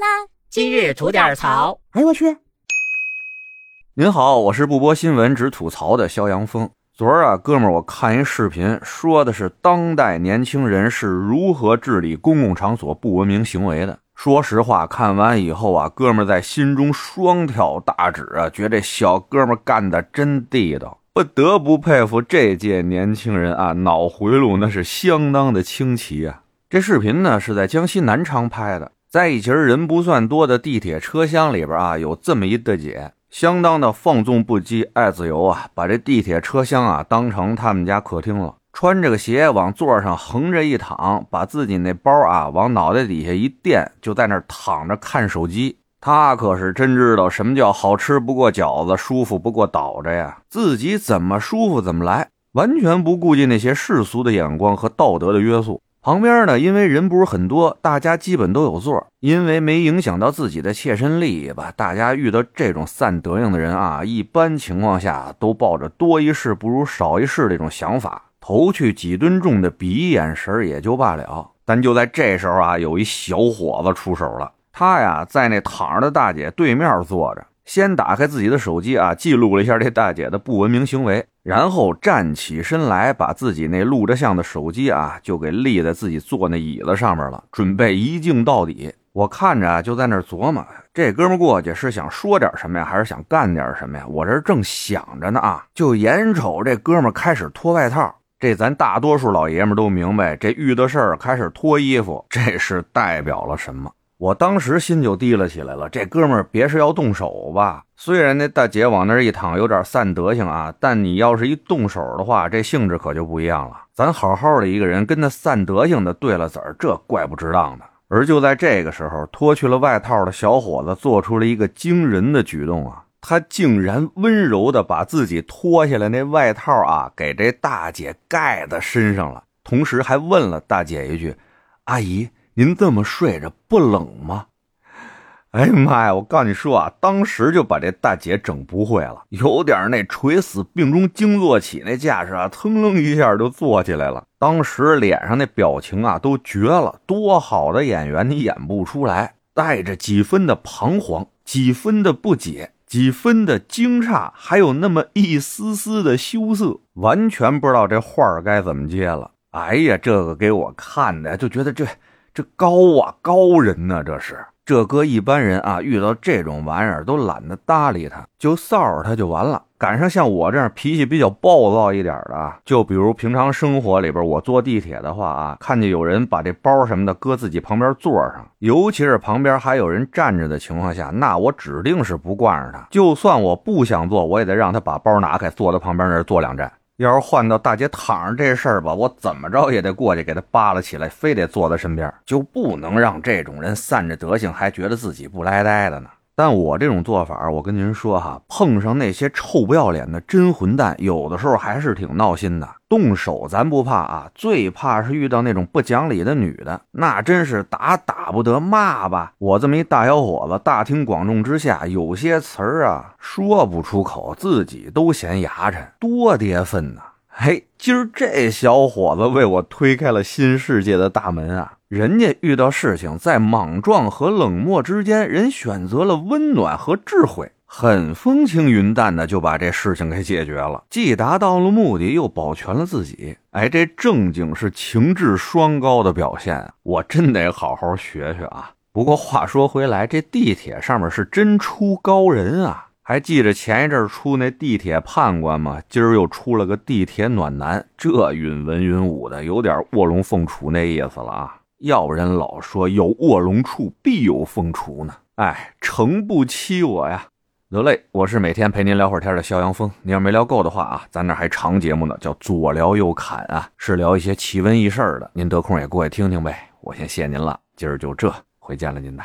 啦！今日吐点槽。哎呦我去！您好，我是不播新闻只吐槽的肖阳峰。昨儿啊，哥们儿，我看一视频，说的是当代年轻人是如何治理公共场所不文明行为的。说实话，看完以后啊，哥们儿在心中双挑大指啊，觉得这小哥们儿干的真地道。不得不佩服这届年轻人啊，脑回路那是相当的清奇啊！这视频呢是在江西南昌拍的，在一节人不算多的地铁车厢里边啊，有这么一大姐，相当的放纵不羁、爱自由啊，把这地铁车厢啊当成他们家客厅了，穿着个鞋往座上横着一躺，把自己那包啊往脑袋底下一垫，就在那儿躺着看手机。他可是真知道什么叫好吃不过饺子，舒服不过倒着呀！自己怎么舒服怎么来，完全不顾及那些世俗的眼光和道德的约束。旁边呢，因为人不是很多，大家基本都有座，因为没影响到自己的切身利益吧。大家遇到这种散德行的人啊，一般情况下都抱着多一事不如少一事这种想法，投去几吨重的鄙夷眼神也就罢了。但就在这时候啊，有一小伙子出手了。他呀，在那躺着的大姐对面坐着，先打开自己的手机啊，记录了一下这大姐的不文明行为，然后站起身来，把自己那录着像的手机啊，就给立在自己坐那椅子上面了，准备一镜到底。我看着就在那琢磨，这哥们过去是想说点什么呀，还是想干点什么呀？我这正想着呢啊，就眼瞅这哥们开始脱外套，这咱大多数老爷们都明白，这遇到事儿开始脱衣服，这是代表了什么？我当时心就提了起来了，这哥们儿别是要动手吧？虽然那大姐往那儿一躺，有点散德行啊，但你要是一动手的话，这性质可就不一样了。咱好好的一个人，跟那散德行的对了子儿，这怪不值当的。而就在这个时候，脱去了外套的小伙子做出了一个惊人的举动啊！他竟然温柔的把自己脱下来那外套啊，给这大姐盖在身上了，同时还问了大姐一句：“阿姨。”您这么睡着不冷吗？哎呀妈呀！我告诉你说啊，当时就把这大姐整不会了，有点那垂死病中惊坐起那架势啊，腾楞一下就坐起来了。当时脸上那表情啊都绝了，多好的演员你演不出来，带着几分的彷徨，几分的不解，几分的惊诧，还有那么一丝丝的羞涩，完全不知道这话该怎么接了。哎呀，这个给我看的就觉得这。这高啊，高人呢！这是这搁一般人啊，遇到这种玩意儿都懒得搭理他，就骚扰他就完了。赶上像我这样脾气比较暴躁一点的，就比如平常生活里边，我坐地铁的话啊，看见有人把这包什么的搁自己旁边座上，尤其是旁边还有人站着的情况下，那我指定是不惯着他。就算我不想坐，我也得让他把包拿开，坐在旁边那坐两站。要是换到大姐躺着这事儿吧，我怎么着也得过去给她扒拉起来，非得坐在身边，就不能让这种人散着德行，还觉得自己不赖呆的呢。但我这种做法，我跟您说哈，碰上那些臭不要脸的真混蛋，有的时候还是挺闹心的。动手咱不怕啊，最怕是遇到那种不讲理的女的，那真是打打不得，骂吧。我这么一大小伙子，大庭广众之下，有些词儿啊说不出口，自己都嫌牙碜，多跌份呐。嘿，今儿这小伙子为我推开了新世界的大门啊！人家遇到事情，在莽撞和冷漠之间，人选择了温暖和智慧，很风轻云淡的就把这事情给解决了，既达到了目的，又保全了自己。哎，这正经是情志双高的表现！我真得好好学学啊！不过话说回来，这地铁上面是真出高人啊！还记着前一阵出那地铁判官吗？今儿又出了个地铁暖男，这允文允武的，有点卧龙凤雏那意思了啊！要不然老说有卧龙处必有凤雏呢，哎，诚不欺我呀！得嘞，我是每天陪您聊会儿天的肖阳峰，您要没聊够的话啊，咱那还长节目呢，叫左聊右侃啊，是聊一些奇闻异事的，您得空也过来听听呗。我先谢您了，今儿就这，回见了您呐。